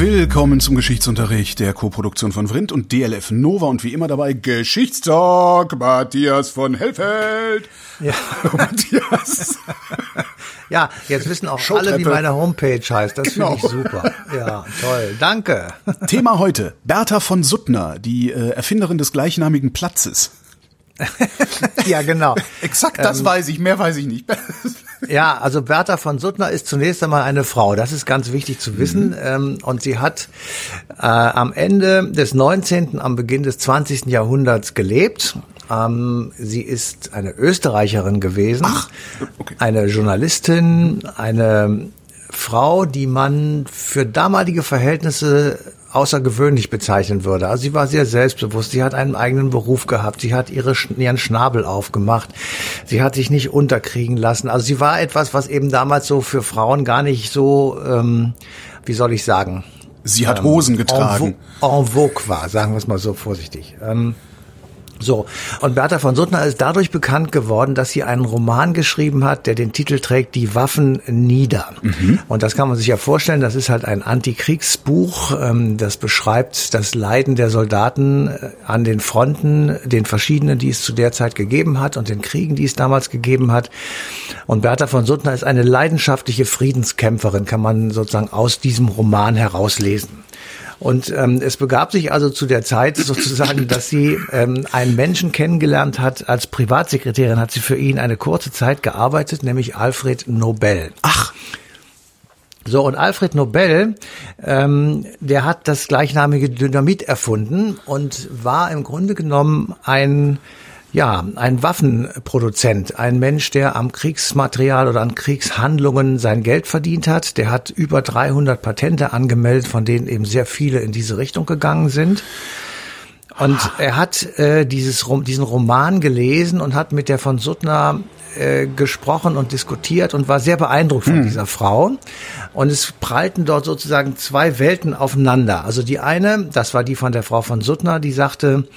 Willkommen zum Geschichtsunterricht der Koproduktion von Vrindt und DLF Nova und wie immer dabei Geschichtstalk Matthias von Hellfeld. Ja. Matthias. Ja, jetzt wissen auch alle, wie meine Homepage heißt. Das Genau. finde ich super. Ja, toll. Danke. Thema heute Bertha von Suttner, die äh, Erfinderin des gleichnamigen Platzes. Ja, genau. Exakt das weiß ich, mehr weiß ich nicht. Ja, also Bertha von Suttner ist zunächst einmal eine Frau. Das ist ganz wichtig zu wissen. Ähm, und sie hat äh, am Ende des 19., am Beginn des 20. Jahrhunderts gelebt. Ähm, sie ist eine Österreicherin gewesen, okay. eine Journalistin, eine Frau, die man für damalige Verhältnisse außergewöhnlich bezeichnen würde. Also sie war sehr selbstbewusst, sie hat einen eigenen Beruf gehabt, sie hat ihre, ihren Schnabel aufgemacht, sie hat sich nicht unterkriegen lassen. Also sie war etwas, was eben damals so für Frauen gar nicht so, ähm, wie soll ich sagen, Sie hat Hosen en, getragen. vo en vogue war, sagen wir es mal so vorsichtig. Ähm, so, und Bertha von Suttner ist dadurch bekannt geworden, dass sie einen Roman geschrieben hat, der den Titel trägt, Die Waffen nieder. Und das kann man sich ja vorstellen, das ist halt ein Antikriegsbuch, ähm, das beschreibt das Leiden der Soldaten äh, an den Fronten, den verschiedenen, die es zu der Zeit gegeben hat und den Kriegen, die es damals gegeben hat. Und Bertha von Suttner ist eine leidenschaftliche Friedenskämpferin, kann man sozusagen aus diesem Roman herauslesen. Und ähm, es begab sich also zu der Zeit sozusagen, dass sie ähm, einen Menschen kennengelernt hat. Als Privatsekretärin hat sie für ihn eine kurze Zeit gearbeitet, nämlich Alfred Nobel. Ach, So, und Alfred Nobel, ähm, der hat das gleichnamige Dynamit erfunden und war im Grunde genommen ein, ja, ein Waffenproduzent, ein Mensch, der am Kriegsmaterial oder an Kriegshandlungen sein Geld verdient hat. Der hat über 300 Patente angemeldet, von denen eben sehr viele in diese Richtung gegangen sind. Und er hat äh, dieses, diesen Roman gelesen und hat mit der von Suttner äh, gesprochen und diskutiert und war sehr beeindruckt von dieser Frau. Und es prallten dort sozusagen zwei Welten aufeinander. Also die eine, das war die von der Frau von Suttner, die sagte,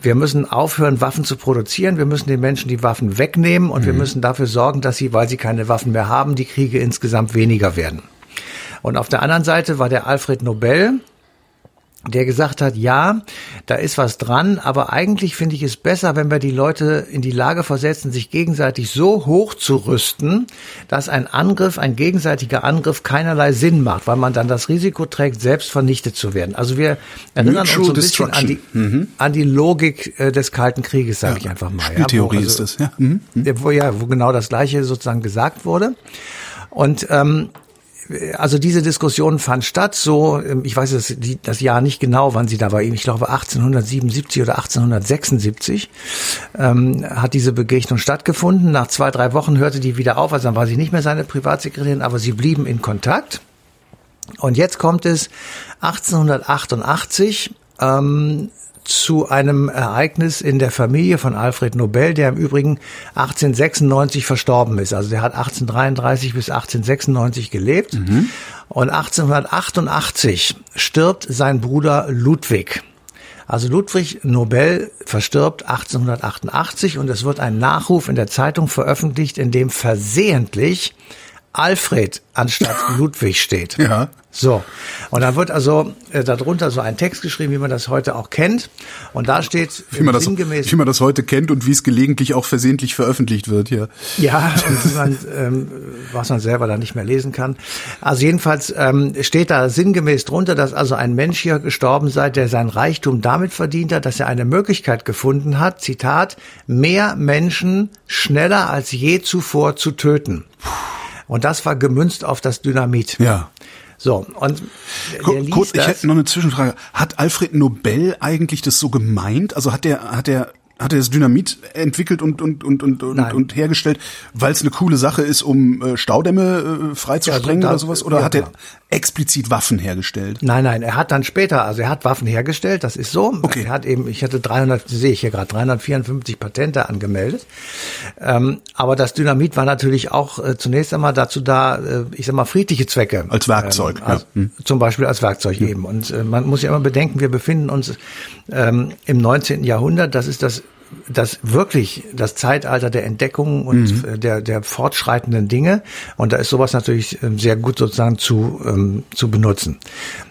wir müssen aufhören, Waffen zu produzieren. Wir müssen den Menschen die Waffen wegnehmen und wir müssen dafür sorgen, dass sie, weil sie keine Waffen mehr haben, die Kriege insgesamt weniger werden. Und auf der anderen Seite war der Alfred Nobel, der gesagt hat, ja, da ist was dran, aber eigentlich finde ich es besser, wenn wir die Leute in die Lage versetzen, sich gegenseitig so hoch zu rüsten, dass ein Angriff, ein gegenseitiger Angriff keinerlei Sinn macht, weil man dann das Risiko trägt, selbst vernichtet zu werden. Also wir erinnern Mutual uns so ein bisschen an die, destruction. an die Logik äh, des Kalten Krieges, sage ich einfach mal. Spieltheorie wo ist das, ja. Mhm. ja, wo ja, wo genau das Gleiche sozusagen gesagt wurde. Und ähm, also diese Diskussion fand statt, so, ähm, ich weiß das, das Jahr nicht genau, wann sie da war, ich glaube 1877 oder 1876 ähm, hat diese Begegnung stattgefunden. Nach zwei, drei Wochen hörte die wieder auf, also dann war sie nicht mehr seine Privatsekretärin, aber sie blieben in Kontakt. Und jetzt kommt es 1888 ähm, zu einem Ereignis in der Familie von Alfred Nobel, der im Übrigen 1896 verstorben ist. Also der hat 1833 bis 1896 gelebt. Und 1888 stirbt sein Bruder Ludwig. Also Ludwig Nobel verstirbt 1888 und es wird ein Nachruf in der Zeitung veröffentlicht, in dem versehentlich Alfred anstatt Ludwig steht. Ja. So, und dann wird also äh, darunter so ein Text geschrieben, wie man das heute auch kennt. Und da steht Wie man, das, wie man das heute kennt und wie es gelegentlich auch versehentlich veröffentlicht wird, ja. ja, und man, ähm, was man selber dann nicht mehr lesen kann. Also jedenfalls ähm, steht da sinngemäß drunter, dass also ein Mensch hier gestorben sei, der sein Reichtum damit verdient hat, dass er eine Möglichkeit gefunden hat, Zitat, mehr Menschen schneller als je zuvor zu töten. Und das war gemünzt auf das Dynamit. Ja. So, und Kurz, ich hätte noch eine Zwischenfrage. Hat Alfred Nobel eigentlich das so gemeint? Also hat der, hat der hat er das Dynamit entwickelt und und und und und, und hergestellt, weil es eine coole Sache ist, um äh, Staudämme äh, freizusprengen Ja, oder sowas? Oder ja, hat er klar. explizit Waffen hergestellt? Nein, nein, er hat dann später, also er hat Waffen hergestellt, das ist so. Okay. Er hat eben, ich hatte 300, sehe ich hier gerade, 354 Patente angemeldet. Ähm, aber das Dynamit war natürlich auch äh, zunächst einmal dazu da, äh, ich sag mal, friedliche Zwecke. Als Werkzeug, Ähm, ja. als, Hm. Zum Beispiel als Werkzeug eben. Und äh, man muss ja immer bedenken, wir befinden uns ähm, im 19. Jahrhundert, das ist das das wirklich das Zeitalter der Entdeckungen und äh, der, der fortschreitenden Dinge. Und da ist sowas natürlich ähm, sehr gut sozusagen zu, ähm, zu benutzen.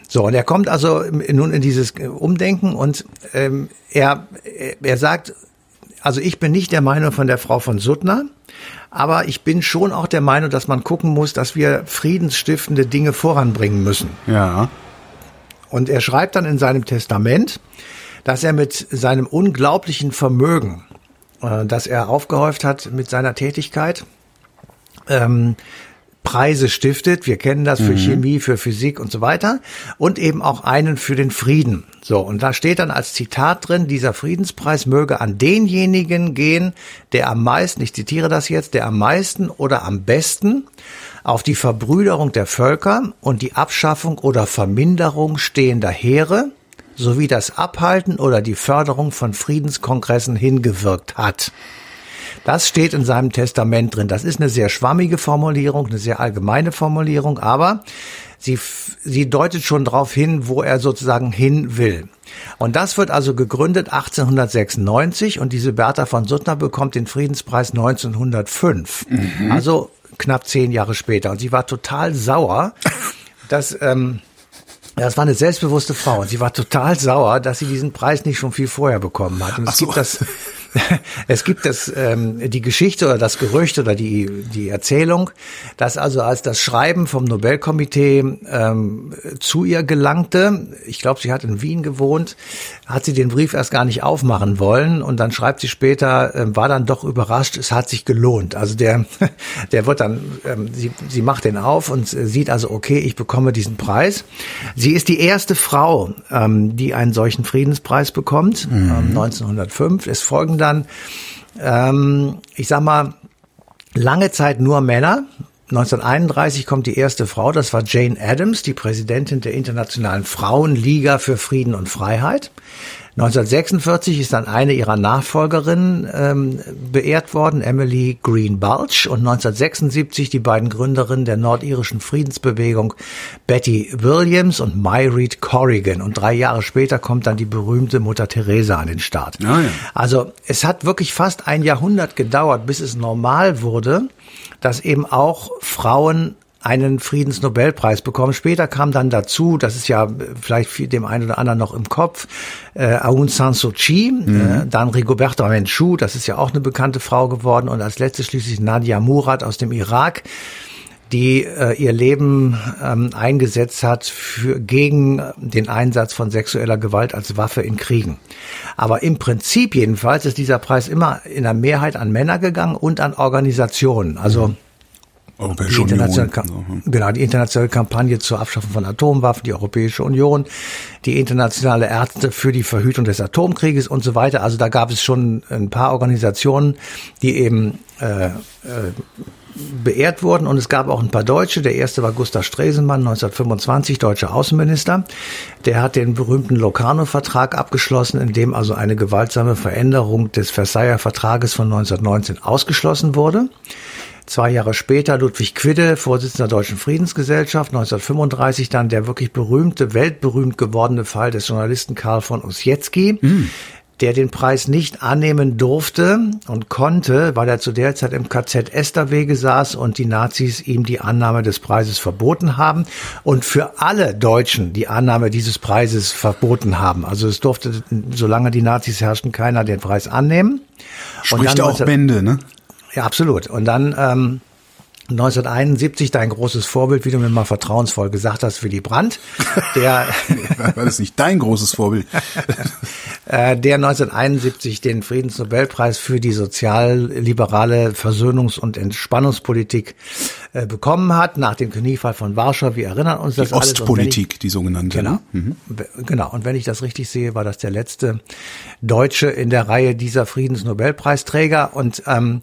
So, und er kommt also nun in dieses äh, Umdenken und ähm, er, er- er sagt, also ich bin nicht der Meinung von der Frau von Suttner, aber ich bin schon auch der Meinung, dass man gucken muss, dass wir friedensstiftende Dinge voranbringen müssen. Ja. Und er schreibt dann in seinem Testament, dass er mit seinem unglaublichen Vermögen, äh, das er aufgehäuft hat mit seiner Tätigkeit, ähm, Preise stiftet. Wir kennen das für Chemie, für Physik und so weiter. Und eben auch einen für den Frieden. So, und da steht dann als Zitat drin, dieser Friedenspreis möge an denjenigen gehen, der am meisten, ich zitiere das jetzt, der am meisten oder am besten auf die Verbrüderung der Völker und die Abschaffung oder Verminderung stehender Heere sowie das Abhalten oder die Förderung von Friedenskongressen hingewirkt hat. Das steht in seinem Testament drin. Das ist eine sehr schwammige Formulierung, eine sehr allgemeine Formulierung, aber sie, sie deutet schon darauf hin, wo er sozusagen hin will. Und das wird also gegründet 1896 und diese Bertha von Suttner bekommt den Friedenspreis 1905. Also knapp zehn Jahre später. Und sie war total sauer, dass, ähm, das war eine selbstbewusste Frau und sie war total sauer, dass sie diesen Preis nicht schon viel vorher bekommen hat. Und es so. gibt das, es gibt das, ähm, die Geschichte oder das Gerücht oder die, die Erzählung, dass also als das Schreiben vom Nobelkomitee ähm, zu ihr gelangte, ich glaube, sie hat in Wien gewohnt, hat sie den Brief erst gar nicht aufmachen wollen und dann schreibt sie später, ähm, war dann doch überrascht, es hat sich gelohnt. Also der, der wird dann, ähm, sie, sie macht den auf und äh, sieht also, okay, ich bekomme diesen Preis. Sie ist die erste Frau, ähm, die einen solchen Friedenspreis bekommt, ähm, 1905. Es folgen dann, ähm, ich sag mal, lange Zeit nur Männer. 1931 kommt die erste Frau, das war Jane Addams, die Präsidentin der Internationalen Frauenliga für Frieden und Freiheit. 1946 ist dann eine ihrer Nachfolgerinnen ähm, beehrt worden, Emily Green Balch, und 1976 die beiden Gründerinnen der nordirischen Friedensbewegung, Betty Williams und Myreed Corrigan. Und drei Jahre später kommt dann die berühmte Mutter Teresa an den Start. Ah, ja. Also es hat wirklich fast ein Jahrhundert gedauert, bis es normal wurde, dass eben auch Frauen einen Friedensnobelpreis bekommen. Später kam dann dazu, das ist ja äh, vielleicht viel dem einen oder anderen noch im Kopf, äh, Aung San Suu Kyi, äh, dann Rigoberta Menchú, das ist ja auch eine bekannte Frau geworden und als letztes schließlich Nadia Murad aus dem Irak die äh, ihr Leben ähm, eingesetzt hat für, gegen äh, den Einsatz von sexueller Gewalt als Waffe in Kriegen. Aber im Prinzip jedenfalls ist dieser Preis immer in der Mehrheit an Männer gegangen und an Organisationen. Also die Europäische internationale, Union. Genau, die internationale Kampagne zur Abschaffung von Atomwaffen, die Europäische Union, die internationale Ärzte für die Verhütung des Atomkrieges und so weiter. Also da gab es schon ein paar Organisationen, die eben äh, äh, beehrt wurden und es gab auch ein paar Deutsche. Der erste war Gustav Stresemann, 1925, deutscher Außenminister. Der hat den berühmten Locarno-Vertrag abgeschlossen, in dem also eine gewaltsame Veränderung des Versailler Vertrages von 1919 ausgeschlossen wurde. Zwei Jahre später Ludwig Quidde, Vorsitzender der Deutschen Friedensgesellschaft, 1935 dann der wirklich berühmte, weltberühmt gewordene Fall des Journalisten Karl von Ossietzky, der den Preis nicht annehmen durfte und konnte, weil er zu der Zeit im KZ Esterwege saß und die Nazis ihm die Annahme des Preises verboten haben und für alle Deutschen die Annahme dieses Preises verboten haben. Also es durfte, solange die Nazis herrschten, keiner den Preis annehmen. Und Spricht auch 19 Bände, ne? Ja, absolut. Und dann ähm, 1971 dein großes Vorbild, wie du mir mal vertrauensvoll gesagt hast, Willy Brandt, der, War das nicht dein großes Vorbild? äh, der 1971 den Friedensnobelpreis für die sozialliberale Versöhnungs- und Entspannungspolitik äh, bekommen hat nach dem Kniefall von Warschau. Wir erinnern uns das die alles. Ostpolitik, ich, die sogenannte. Genau, mhm. genau. Und wenn ich das richtig sehe, war das der letzte Deutsche in der Reihe dieser Friedensnobelpreisträger. Und ähm,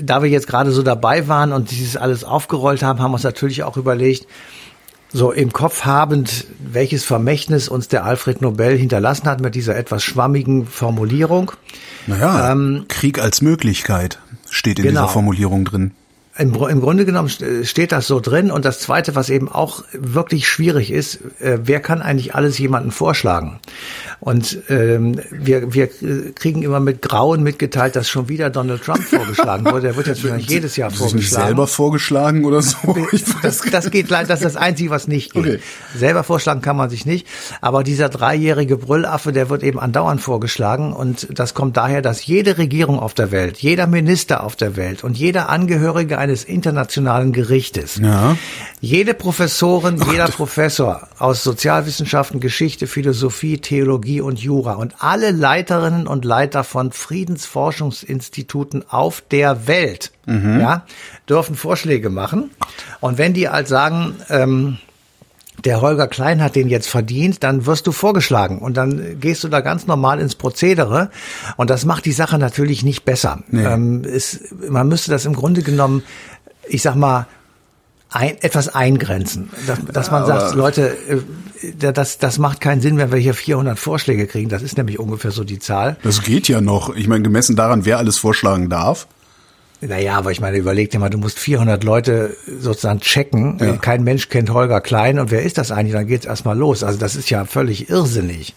da wir jetzt gerade so dabei waren und dieses alles aufgerollt haben, haben wir uns natürlich auch überlegt, so im Kopf habend, welches Vermächtnis uns der Alfred Nobel hinterlassen hat mit dieser etwas schwammigen Formulierung. Naja, ähm, Krieg als Möglichkeit steht in genau. dieser Formulierung drin. Im, Im Grunde genommen steht das so drin. Und das Zweite, was eben auch wirklich schwierig ist, äh, wer kann eigentlich alles jemanden vorschlagen? Und ähm, wir, wir kriegen immer mit Grauen mitgeteilt, dass schon wieder Donald Trump vorgeschlagen wurde. Der wird jetzt wahrscheinlich jedes Jahr vorgeschlagen. selber vorgeschlagen oder so? Das, das geht leider, das ist das Einzige, was nicht geht. Okay. Selber vorschlagen kann man sich nicht. Aber dieser dreijährige Brüllaffe, der wird eben andauernd vorgeschlagen. Und das kommt daher, dass jede Regierung auf der Welt, jeder Minister auf der Welt und jeder Angehörige eines internationalen Gerichtes. Ja. Jede Professorin, jeder Professor aus Sozialwissenschaften, Geschichte, Philosophie, Theologie und Jura und alle Leiterinnen und Leiter von Friedensforschungsinstituten auf der Welt, mhm. ja, dürfen Vorschläge machen. Und wenn die halt sagen, ähm, der Holger Klein hat den jetzt verdient, dann wirst du vorgeschlagen und dann gehst du da ganz normal ins Prozedere und das macht die Sache natürlich nicht besser. Nee. Ähm, ist, man müsste das im Grunde genommen, ich sag mal, ein, etwas eingrenzen, dass, dass man sagt, Leute, äh, das, das macht keinen Sinn, wenn wir hier 400 Vorschläge kriegen. Das ist nämlich ungefähr so die Zahl. Das geht ja noch. Ich meine, gemessen daran, wer alles vorschlagen darf. Naja, aber ich meine, überleg dir mal, du musst 400 Leute sozusagen checken. Ja. Kein Mensch kennt Holger Klein und wer ist das eigentlich? Dann geht's erstmal los. Also das ist ja völlig irrsinnig,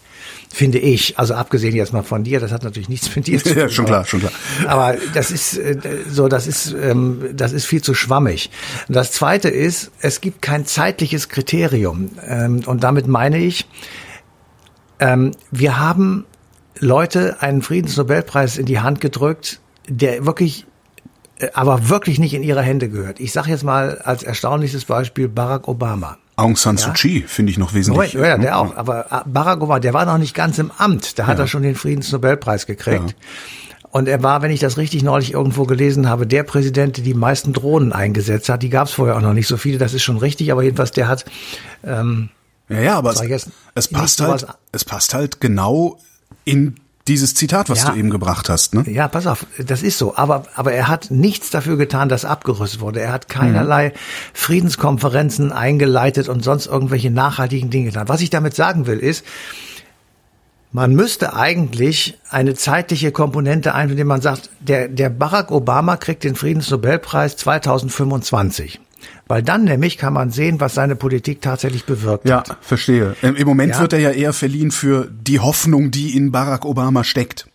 finde ich. Also abgesehen jetzt mal von dir, das hat natürlich nichts mit dir zu tun. Ja, schon klar, schon klar. Aber das ist äh, so, das ist, ähm, das ist viel zu schwammig. Und das Zweite ist, es gibt kein zeitliches Kriterium. Ähm, und damit meine ich, ähm, wir haben Leute einen Friedensnobelpreis in die Hand gedrückt, der wirklich aber wirklich nicht in ihre Hände gehört. Ich sage jetzt mal als erstaunliches Beispiel Barack Obama. Aung San Suu Kyi finde ich noch wesentlich. Ja, der auch. Aber äh, Barack Obama, der war noch nicht ganz im Amt. Da hat ja. er schon den Friedensnobelpreis gekriegt. Ja. Und er war, wenn ich das richtig neulich irgendwo gelesen habe, der Präsident, der die meisten Drohnen eingesetzt hat. Die gab es vorher auch noch nicht so viele. Das ist schon richtig. Aber jedenfalls, der hat. Ähm, ja, ja, aber es, es passt halt. Es passt halt genau in dieses Zitat, was ja, du eben gebracht hast, ne? Ja, pass auf, das ist so. Aber, aber er hat nichts dafür getan, dass abgerüstet wurde. Er hat keinerlei mhm. Friedenskonferenzen eingeleitet und sonst irgendwelche nachhaltigen Dinge getan. Was ich damit sagen will, ist, man müsste eigentlich eine zeitliche Komponente einführen, indem man sagt, der, der Barack Obama kriegt den Friedensnobelpreis 2025. Weil dann nämlich kann man sehen, was seine Politik tatsächlich bewirkt ja, hat. Ja, verstehe. Im Moment ja. wird er ja eher verliehen für die Hoffnung, die in Barack Obama steckt.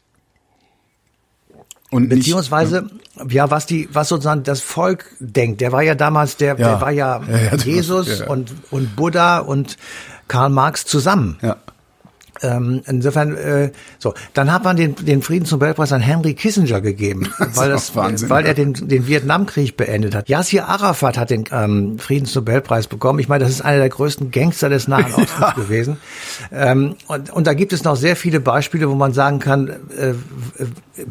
Und Beziehungsweise, nicht, ja. ja, was die, was sozusagen das Volk denkt. Der war ja damals, der, ja. der war ja, Jesus und, und Buddha und Karl Marx zusammen. Ja. Ähm, insofern, äh, so, dann hat man den, den Friedensnobelpreis an Henry Kissinger gegeben, das weil, das, Wahnsinn, weil er den, den Vietnamkrieg beendet hat. Yassir Arafat hat den ähm, Friedensnobelpreis bekommen. Ich meine, das ist einer der größten Gangster des Nahen Ostens ja. gewesen. Ähm, und, und da gibt es noch sehr viele Beispiele, wo man sagen kann, äh,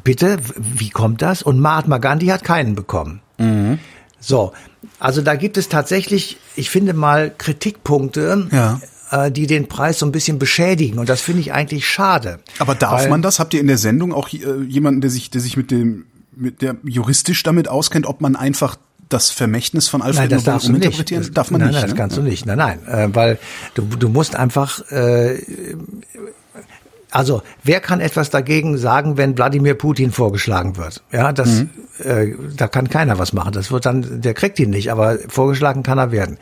bitte, wie kommt das? Und Mahatma Gandhi hat keinen bekommen. Mhm. So, also da gibt es tatsächlich, ich finde mal Kritikpunkte. Ja äh, die den Preis so ein bisschen beschädigen. Und das finde ich eigentlich schade. Aber darf Weil, man das? Habt ihr in der Sendung auch äh, jemanden, der sich, der sich mit dem, mit der juristisch damit auskennt, ob man einfach das Vermächtnis von Alfred nein, Nobel uminterpretieren? Das, darf man nein, nicht. Nein, das ne? kannst du nicht. Nein, nein, äh, weil du, du musst einfach äh, also wer kann etwas dagegen sagen, wenn Wladimir Putin vorgeschlagen wird? Ja, das, mhm. äh, da kann keiner was machen. Das wird dann, der kriegt ihn nicht, aber vorgeschlagen kann er werden.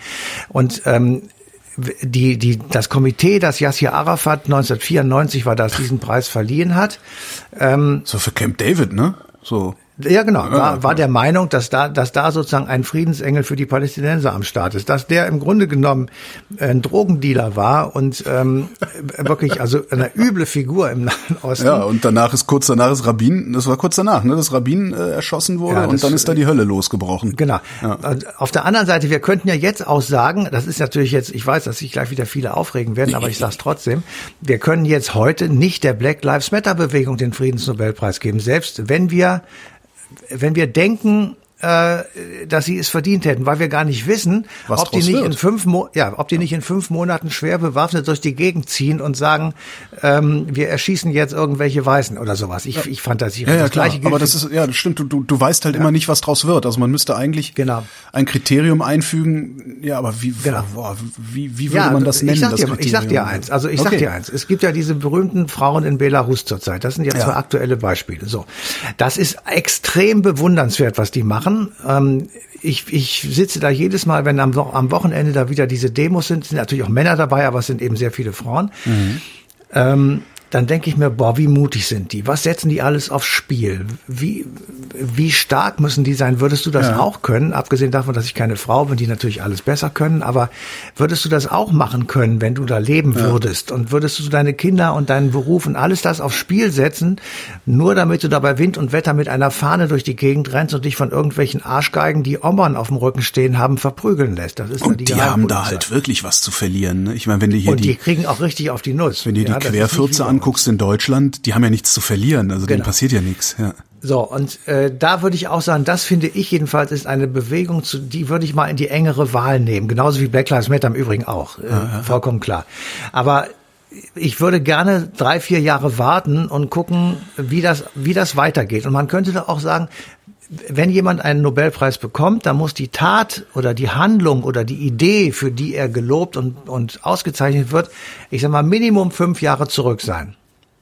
Und ähm, die, die, das Komitee, das Yassir Arafat 1994 war, das diesen Preis verliehen hat. Ähm, so für Camp David, ne? So. Ja, genau. War, war der Meinung, dass da, dass da sozusagen ein Friedensengel für die Palästinenser am Start ist. Dass der im Grunde genommen ein Drogendealer war und ähm, wirklich also eine üble Figur im Nahen Osten. Ja, und danach ist kurz danach ist Rabin, das war kurz danach, ne, dass Rabin äh, erschossen wurde ja, das, und dann ist da die Hölle losgebrochen. Genau. Ja. Auf der anderen Seite, wir könnten ja jetzt auch sagen, das ist natürlich jetzt, ich weiß, dass sich gleich wieder viele aufregen werden, aber ich sage es trotzdem, wir können jetzt heute nicht der Black Lives Matter Bewegung den Friedensnobelpreis geben, selbst wenn wir wenn wir denken, dass sie es verdient hätten, weil wir gar nicht wissen, Was ob die nicht wird. in fünf Mo ja, ob die nicht in fünf Monaten schwer bewaffnet durch die Gegend ziehen und sagen, ähm, wir erschießen jetzt irgendwelche Weißen oder sowas. Ich, ich fantasiere. Ja, ja, das klar. Gleiche gilt Aber das ist, ja, das stimmt. Du, du, du weißt halt immer nicht, was draus wird. Also man müsste eigentlich Genau. ein Kriterium einfügen. Ja, aber wie, Genau. boah, wie, wie würde man das ich nennen? Sag das dir, ich sag dir eins. Also ich sag Okay. dir eins. Es gibt ja diese berühmten Frauen in Belarus zurzeit. Das sind ja, Ja. zwei aktuelle Beispiele. So, das ist extrem bewundernswert, was die machen. Ähm, ich, ich sitze da jedes Mal, wenn am, am Wochenende da wieder diese Demos sind, sind natürlich auch Männer dabei, aber es sind eben sehr viele Frauen. Ähm, dann denke ich mir, boah, wie mutig sind die? Was setzen die alles aufs Spiel? Wie, wie stark müssen die sein? Würdest du das Ja. auch können? Abgesehen davon, dass ich keine Frau bin, die natürlich alles besser können, aber würdest du das auch machen können, wenn du da leben würdest? Und würdest du deine Kinder und deinen Beruf und alles das aufs Spiel setzen, nur damit du da bei Wind und Wetter mit einer Fahne durch die Gegend rennst und dich von irgendwelchen Arschgeigen, die Ommern auf dem Rücken stehen haben, verprügeln lässt? Das ist ja Und die haben da halt wirklich was zu verlieren. Ne? Ich meine, wenn du hier und die die, kriegen auch richtig auf die Nuss. wenn Ja, die wie Querfürze uns. Anguckst in Deutschland, die haben ja nichts zu verlieren. Also denen Genau. passiert ja nichts. Ja. So, und äh, da würde ich auch sagen, das finde ich jedenfalls ist eine Bewegung, zu, die würde ich mal in die engere Wahl nehmen. Genauso wie Black Lives Matter im Übrigen auch. Äh, vollkommen klar. Aber ich würde gerne drei, vier Jahre warten und gucken, wie das, wie das weitergeht. Und man könnte da auch sagen, wenn jemand einen Nobelpreis bekommt, dann muss die Tat oder die Handlung oder die Idee, für die er gelobt und, und ausgezeichnet wird, ich sag mal, Minimum fünf Jahre zurück sein.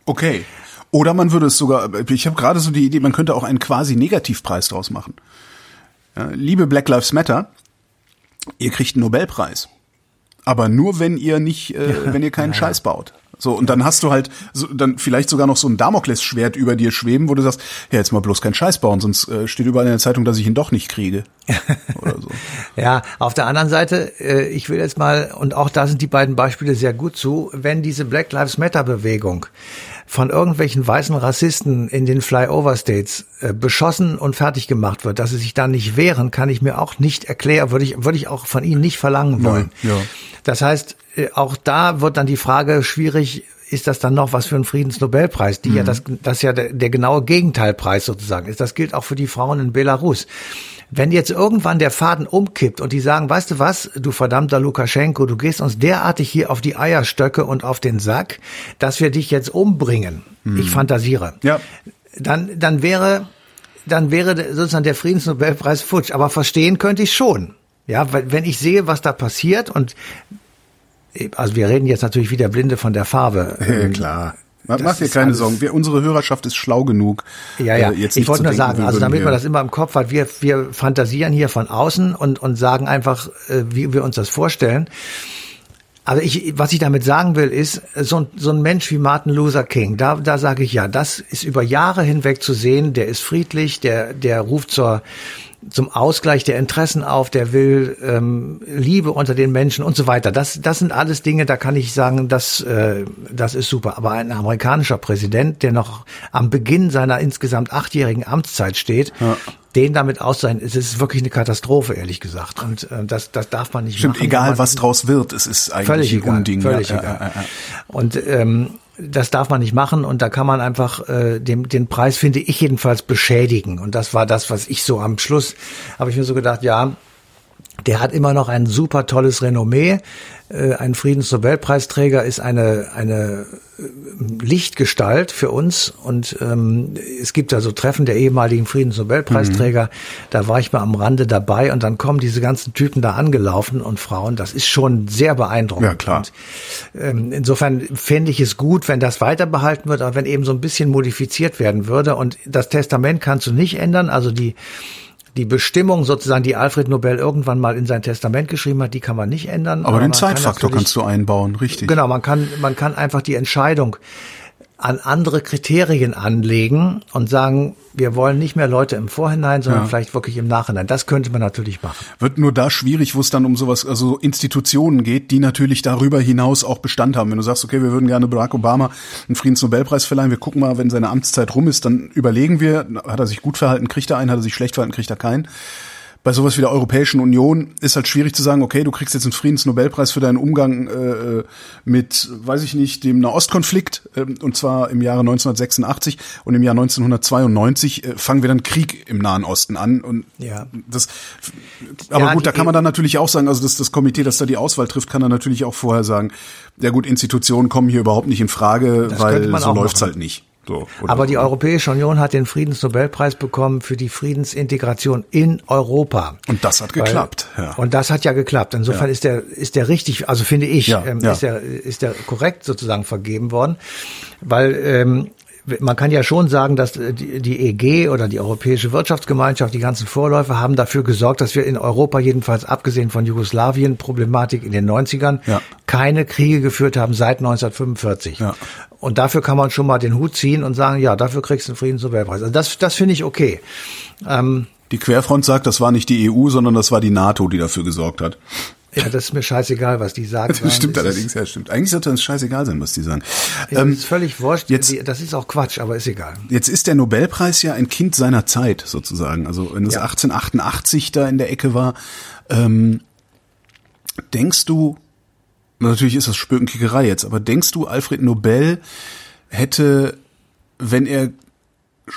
Okay. Oder man würde es sogar, ich habe gerade so die Idee, man könnte auch einen quasi Negativpreis draus machen. Ja, liebe Black Lives Matter, ihr kriegt einen Nobelpreis. Aber nur wenn ihr nicht, äh, wenn ihr keinen Scheiß baut. So, und dann hast du halt, so, dann vielleicht sogar noch so ein Damoklesschwert über dir schweben, wo du sagst, ja, jetzt mal bloß keinen Scheiß bauen, sonst äh, steht überall in der Zeitung, dass ich ihn doch nicht kriege. Oder so. Ja, auf der anderen Seite, äh, ich will jetzt mal, und auch da sind die beiden Beispiele sehr gut zu, wenn diese Black Lives Matter Bewegung von irgendwelchen weißen Rassisten in den Flyover States äh, beschossen und fertig gemacht wird, dass sie sich da nicht wehren, kann ich mir auch nicht erklären, würde ich, würde ich auch von ihnen nicht verlangen wollen. ja. Das heißt, auch da wird dann die Frage schwierig, ist das dann noch was für ein Friedensnobelpreis, die ja das, das ja der, der genaue Gegenteilpreis sozusagen ist. Das gilt auch für die Frauen in Belarus. Wenn jetzt irgendwann der Faden umkippt und die sagen, weißt du was, du verdammter Lukaschenko, du gehst uns derartig hier auf die Eierstöcke und auf den Sack, dass wir dich jetzt umbringen. Ich fantasiere. Ja. Dann, dann wäre, dann wäre sozusagen der Friedensnobelpreis futsch. Aber verstehen könnte ich schon. Ja, weil wenn ich sehe, was da passiert und also wir reden jetzt natürlich wieder Blinde von der Farbe. Ja, klar. Mach, das dir keine Sorgen. Wir, unsere Hörerschaft ist schlau genug. Ja, ja. äh, ich wollte nur denken, sagen, also damit man das immer im Kopf hat, wir, wir fantasieren hier von außen und, und sagen einfach, äh, wie wir uns das vorstellen. Also ich, was ich damit sagen will, ist, so ein, so ein Mensch wie Martin Luther King, da, da sage ich ja, das ist über Jahre hinweg zu sehen, der ist friedlich, der, der ruft zur, zum Ausgleich der Interessen auf, der will ähm, Liebe unter den Menschen und so weiter. Das, das sind alles Dinge, da kann ich sagen, das, äh, das ist super. Aber ein amerikanischer Präsident, der noch am Beginn seiner insgesamt achtjährigen Amtszeit steht, den damit auszeichnen, es ist wirklich eine Katastrophe, ehrlich gesagt. Und äh, das, das darf man nicht Stimmt, machen. wenn egal was draus wird, es ist eigentlich Völlig ein egal. Unding. Völlig ja, egal. Ja, ja, ja. Und ähm, das darf man nicht machen und da kann man einfach äh, dem, den Preis, finde ich jedenfalls, beschädigen. Und das war das, was ich so am Schluss, habe ich mir so gedacht, ja, der hat immer noch ein super tolles Renommee. Äh, Ein Friedensnobelpreisträger ist eine, eine äh, Lichtgestalt für uns. Und ähm, es gibt ja so Treffen der ehemaligen Friedensnobelpreisträger. Da war ich mal am Rande dabei und dann kommen diese ganzen Typen da angelaufen und Frauen. Das ist schon sehr beeindruckend. Ja, klar. Und, ähm, insofern fände ich es gut, wenn das weiter behalten wird, aber wenn eben so ein bisschen modifiziert werden würde. Und das Testament kannst du nicht ändern. Also die die Bestimmung sozusagen, die Alfred Nobel irgendwann mal in sein Testament geschrieben hat, die kann man nicht ändern. Aber den man kann Zeitfaktor natürlich- kannst du einbauen, richtig. Genau, man kann, man kann einfach die Entscheidung an andere Kriterien anlegen und sagen, wir wollen nicht mehr Leute im Vorhinein, sondern Ja. vielleicht wirklich im Nachhinein. Das könnte man natürlich machen. Wird nur da schwierig, wo es dann um sowas, also Institutionen geht, die natürlich darüber hinaus auch Bestand haben. Wenn du sagst, okay, wir würden gerne Barack Obama einen Friedensnobelpreis verleihen, wir gucken mal, wenn seine Amtszeit rum ist, dann überlegen wir, hat er sich gut verhalten, kriegt er einen, hat er sich schlecht verhalten, kriegt er keinen. Bei sowas wie der Europäischen Union ist halt schwierig zu sagen, okay, du kriegst jetzt einen Friedensnobelpreis für deinen Umgang äh, mit, weiß ich nicht, dem Nahostkonflikt, äh, und zwar im Jahre 1986 und im Jahr 1992 äh, fangen wir dann Krieg im Nahen Osten an. Und Ja. das, aber Ja, gut, da kann man dann natürlich auch sagen, also das, das Komitee, das da die Auswahl trifft, kann dann natürlich auch vorher sagen, ja gut, Institutionen kommen hier überhaupt nicht in Frage, Das weil so läuft's machen. halt nicht. So, Aber die Europäische Union hat den Friedensnobelpreis bekommen für die Friedensintegration in Europa. Und das hat Weil- geklappt, ja. Und das hat ja geklappt. Insofern ist der ist der richtig, also finde ich, Ja, ähm, ja. ist der ist der korrekt sozusagen vergeben worden, weil ähm, man kann ja schon sagen, dass äh, die, die EG oder die Europäische Wirtschaftsgemeinschaft, die ganzen Vorläufer haben dafür gesorgt, dass wir in Europa jedenfalls abgesehen von Jugoslawien Problematik in den 90ern Ja. keine Kriege geführt haben seit 1945. Ja. Und dafür kann man schon mal den Hut ziehen und sagen, ja, dafür kriegst du einen Friedensnobelpreis. Also das, das finde ich okay. Ähm, Die Querfront sagt, das war nicht die EU, sondern das war die NATO, die dafür gesorgt hat. Ja, das ist mir scheißegal, was die sagen. Das stimmt ist- allerdings, ja, stimmt. Eigentlich sollte es scheißegal sein, was die sagen. Ja, Ähm, das ist völlig wurscht. jetzt- das ist auch Quatsch, aber ist egal. Jetzt ist der Nobelpreis ja ein Kind seiner Zeit sozusagen. Also wenn es Ja. 1888 da in der Ecke war, ähm, denkst du, natürlich ist das Spökenkickerei jetzt, aber denkst du, Alfred Nobel hätte, wenn er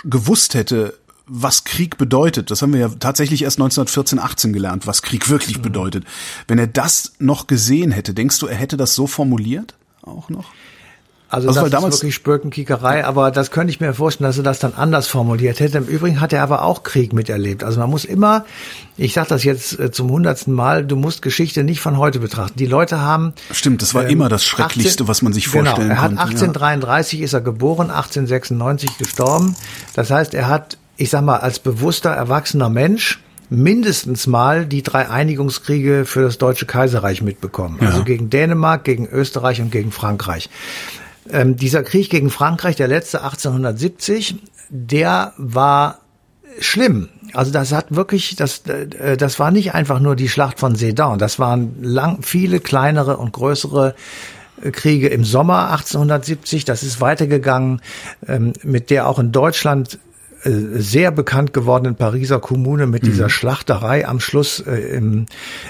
gewusst hätte, was Krieg bedeutet, das haben wir ja tatsächlich erst 1914, 18 gelernt, was Krieg wirklich bedeutet. Wenn er das noch gesehen hätte, denkst du, er hätte das so formuliert? Auch noch? Also, Also, das damals- ist wirklich Spökenkickerei, aber das könnte ich mir vorstellen, dass er das dann anders formuliert hätte. Im Übrigen hat er aber auch Krieg miterlebt. Also man muss immer, ich sage das jetzt äh, zum hundertsten Mal, du musst Geschichte nicht von heute betrachten. Die Leute haben Stimmt, das war ähm, immer das Schrecklichste, 18 was man sich genau, vorstellen er hat konnte. ja. 1833 ist er geboren, 1896 gestorben. Das heißt, er hat, ich sag mal, als bewusster, erwachsener Mensch mindestens mal die drei Einigungskriege für das Deutsche Kaiserreich mitbekommen. Ja. Also gegen Dänemark, gegen Österreich und gegen Frankreich. Ähm, dieser Krieg gegen Frankreich, der letzte 1870, der war schlimm. Also das hat wirklich, das, äh, das war nicht einfach nur die Schlacht von Sedan. Das waren lang, viele kleinere und größere äh, Kriege im Sommer 1870. Das ist weitergegangen ähm, mit der auch in Deutschland sehr bekannt gewordenen Pariser Kommune mit dieser Schlachterei am Schluss äh, im,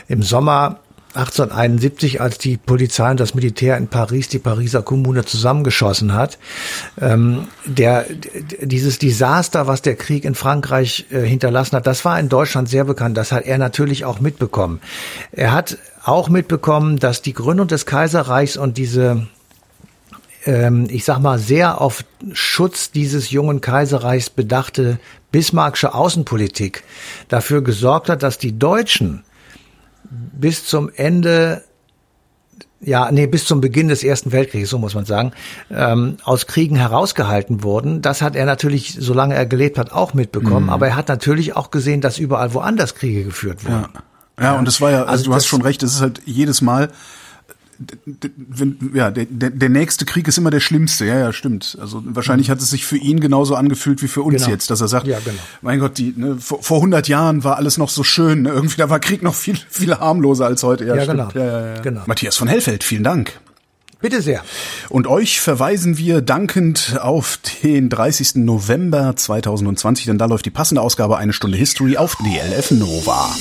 im Sommer 1871, als die Polizei und das Militär in Paris die Pariser Kommune zusammengeschossen hat. Ähm, der, dieses Desaster, was der Krieg in Frankreich äh, hinterlassen hat, das war in Deutschland sehr bekannt. Das hat er natürlich auch mitbekommen. Er hat auch mitbekommen, dass die Gründung des Kaiserreichs und diese ähm, ich sag mal, sehr auf Schutz dieses jungen Kaiserreichs bedachte Bismarckische Außenpolitik dafür gesorgt hat, dass die Deutschen bis zum Ende, ja, nee, bis zum Beginn des Ersten Weltkrieges, so muss man sagen, ähm, aus Kriegen herausgehalten wurden. Das hat er natürlich, solange er gelebt hat, auch mitbekommen. Aber er hat natürlich auch gesehen, dass überall woanders Kriege geführt wurden. Ja, ja, und es war ja, also, Also du hast das- schon recht, es ist halt jedes Mal, wenn, ja, der, der, nächste Krieg ist immer der schlimmste, ja, ja, stimmt. Also wahrscheinlich hat es sich für ihn genauso angefühlt wie für uns Genau. jetzt, dass er sagt, Ja, genau. mein Gott, die, ne, vor, vor 100 Jahren war alles noch so schön, ne? irgendwie da war Krieg noch viel, viel harmloser als heute. Ja, Ja, genau. Ja, ja, ja. Genau. Matthias von Hellfeld, vielen Dank. Bitte sehr. Und euch verweisen wir dankend auf den 30. November 2020, denn da läuft die passende Ausgabe Eine Stunde History auf DLF Nova.